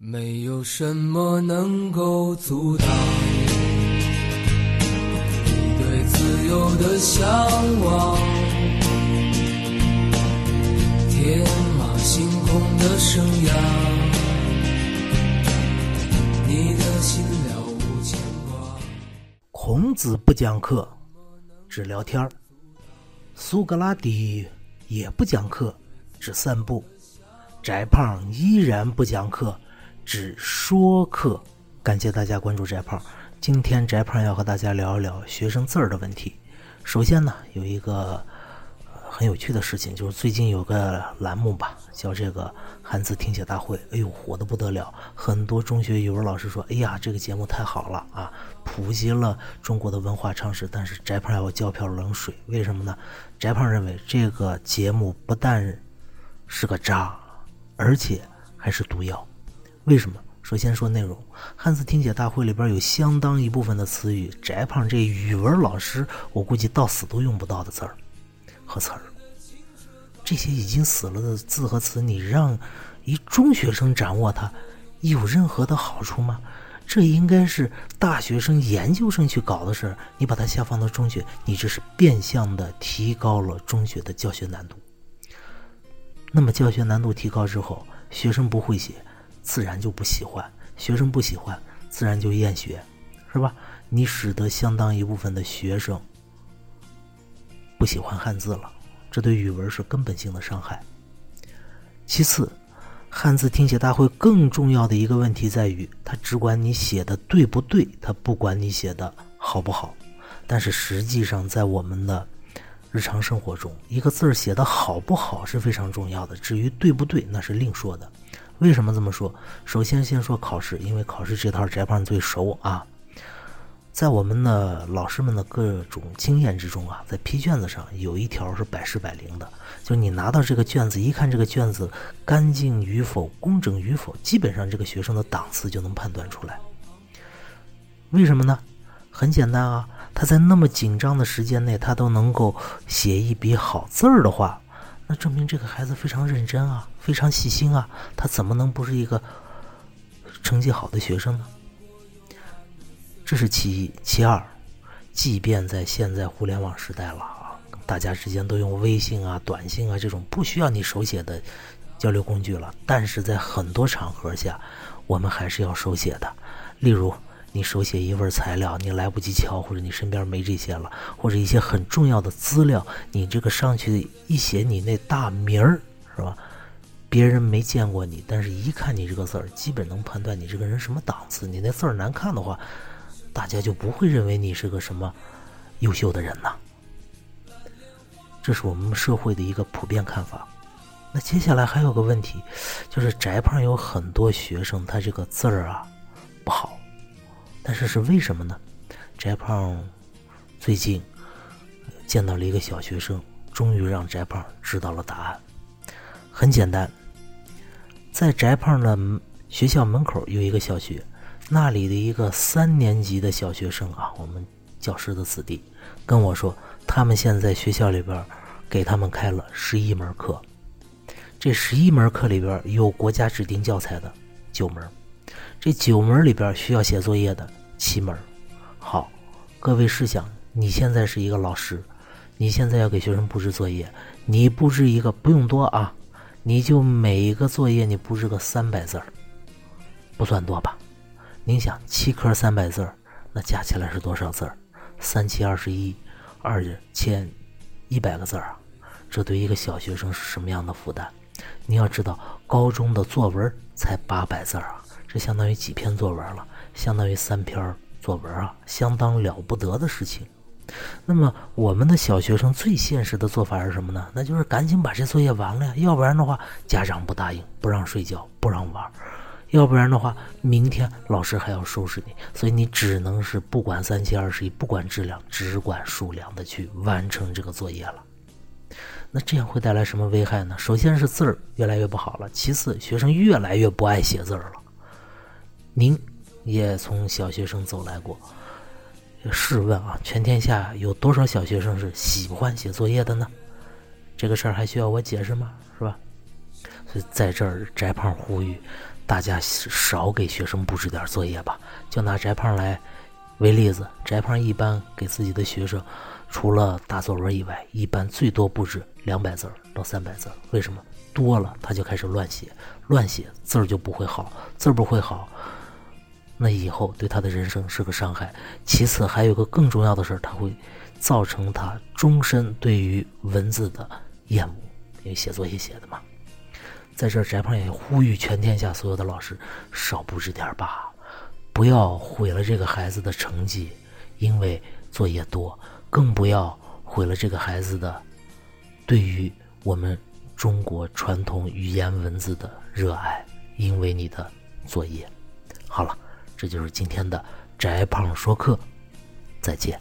没有什么能够阻挡你对自由的向往，天马行空的生涯，你的心了无牵挂。孔子不讲课，只聊天儿；苏格拉底也不讲课，只散步；翟胖依然不讲课，只说课。感谢大家关注翟胖。今天翟胖要和大家聊一聊学生字儿的问题。首先呢，有一个很有趣的事情，就是最近有个栏目吧，叫这个汉字听写大会，哎呦火的不得了，很多中学语文老师说，哎呀这个节目太好了啊，普及了中国的文化常识。但是翟胖要浇瓢冷水，为什么呢？翟胖认为这个节目不但是个渣，而且还是毒药。为什么？首先说内容，汉字听写大会里边有相当一部分的词语，翟胖这语文老师我估计到死都用不到的字儿和词儿。这些已经死了的字和词，你让一中学生掌握它，有任何的好处吗？这应该是大学生、研究生去搞的事儿。你把它下放到中学，你这是变相的提高了中学的教学难度。那么教学难度提高之后，学生不会写，自然就不喜欢；学生不喜欢，自然就厌学，是吧？你使得相当一部分的学生不喜欢汉字了，这对语文是根本性的伤害。其次，汉字听写大会更重要的一个问题在于，它只管你写的对不对，它不管你写的好不好。但是实际上，在我们的日常生活中，一个字儿写的好不好是非常重要的，至于对不对，那是另说的。为什么这么说？首先，先说考试，因为考试这套翟胖最熟啊。在我们的老师们的各种经验之中啊，在批卷子上有一条是百试百灵的，就你拿到这个卷子，一看这个卷子干净与否、工整与否，基本上这个学生的档次就能判断出来。为什么呢？很简单啊，他在那么紧张的时间内，他都能够写一笔好字儿的话，那证明这个孩子非常认真啊，非常细心啊，他怎么能不是一个成绩好的学生呢？这是其一，其二，即便在现在互联网时代了啊，大家之间都用微信啊、短信啊这种不需要你手写的交流工具了，但是在很多场合下，我们还是要手写的。例如，你手写一份材料，你来不及敲，或者你身边没这些了，或者一些很重要的资料，你这个上去一写你那大名儿，是吧？别人没见过你，但是一看你这个字儿，基本能判断你这个人什么档次。你那字儿难看的话，大家就不会认为你是个什么优秀的人呐。这是我们社会的一个普遍看法。那接下来还有个问题，就是翟胖有很多学生，他这个字儿啊，但是是为什么呢？翟胖最近见到了一个小学生，终于让翟胖知道了答案。很简单，在翟胖的学校门口有一个小学。那里的一个三年级的小学生啊，我们教师的子弟跟我说，他们现在学校里边给他们开了十一门课，这十一门课里边有国家指定教材的九门，这九门里边需要写作业的七门。好，各位试想，你现在是一个老师，你现在要给学生布置作业，你布置一个不用多啊，你就每一个作业你布置个三百字儿，不算多吧？您想七科三百字儿，那加起来是多少字儿？三七二十一，二千一百个字儿啊！这对一个小学生是什么样的负担？你要知道，高中的作文才八百字儿啊，这相当于几篇作文了？相当于三篇作文啊，相当了不得的事情。那么，我们的小学生最现实的做法是什么呢？那就是赶紧把这作业完了呀，要不然的话，家长不答应，不让睡觉，不让玩。要不然的话，明天老师还要收拾你，所以你只能是不管三七二十一，不管质量，只管数量的去完成这个作业了。那这样会带来什么危害呢？首先是字儿越来越不好了，其次学生越来越不爱写字儿了。您也从小学生走来过，试问啊，全天下有多少小学生是喜欢写作业的呢？这个事儿还需要我解释吗？是吧？所以在这儿，翟胖呼吁。大家少给学生布置点作业吧。就拿翟胖来为例子，翟胖一般给自己的学生，除了大作文以外，一般最多布置两百字到三百字。为什么？多了他就开始乱写，乱写字儿就不会好，字儿不会好，那以后对他的人生是个伤害。其次，还有个更重要的事儿，他会造成他终身对于文字的厌恶，因为写作业写的嘛。在这儿，翟胖也呼吁全天下所有的老师少布置点吧，不要毁了这个孩子的成绩，因为作业多；更不要毁了这个孩子的对于我们中国传统语言文字的热爱，因为你的作业。这就是今天的宅胖说课，再见。